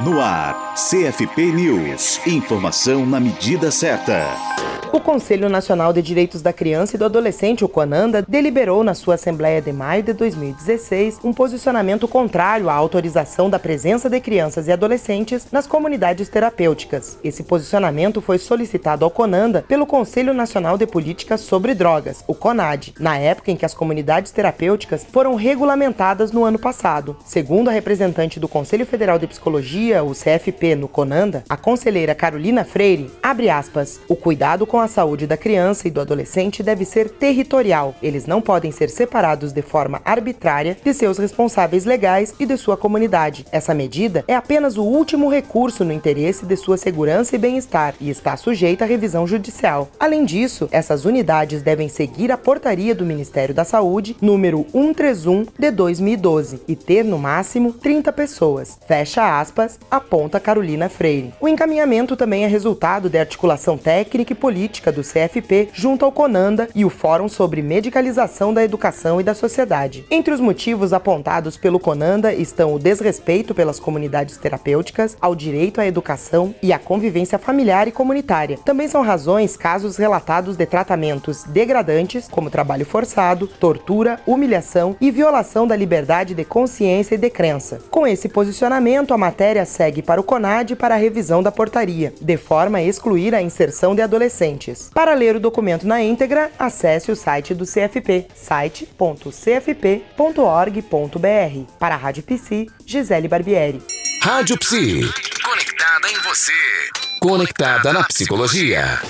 No ar, CFP News. Informação na medida certa. O Conselho Nacional de Direitos da Criança e do Adolescente, o CONANDA, deliberou na sua Assembleia de maio de 2016 um posicionamento contrário à autorização da presença de crianças e adolescentes nas comunidades terapêuticas. Esse posicionamento foi solicitado ao CONANDA pelo Conselho Nacional de Políticas sobre Drogas, o CONAD, na época em que as comunidades terapêuticas foram regulamentadas no ano passado. Segundo a representante do Conselho Federal de Psicologia, o CFP, no CONANDA, a conselheira Carolina Freire, abre aspas, o cuidado com a saúde da criança e do adolescente deve ser territorial. Eles não podem ser separados de forma arbitrária de seus responsáveis legais e de sua comunidade. Essa medida é apenas o último recurso no interesse de sua segurança e bem-estar e está sujeita à revisão judicial. Além disso, essas unidades devem seguir a portaria do Ministério da Saúde, número 131 de 2012, e ter no máximo 30 pessoas. Fecha aspas, aponta Carolina Freire. O encaminhamento também é resultado de articulação técnica e política do CFP junto ao CONANDA e o Fórum sobre Medicalização da Educação e da Sociedade. Entre os motivos apontados pelo CONANDA estão o desrespeito pelas comunidades terapêuticas, ao direito à educação e à convivência familiar e comunitária. Também são razões casos relatados de tratamentos degradantes, como trabalho forçado, tortura, humilhação e violação da liberdade de consciência e de crença. Com esse posicionamento, a matéria segue para o CONAD para a revisão da portaria, de forma a excluir a inserção de adolescentes adolescentes. Para ler o documento na íntegra, acesse o site do CFP, site.cfp.org.br. Para a Rádio Psi, Gisele Barbieri. Rádio Psi. Conectada em você. Conectada na psicologia.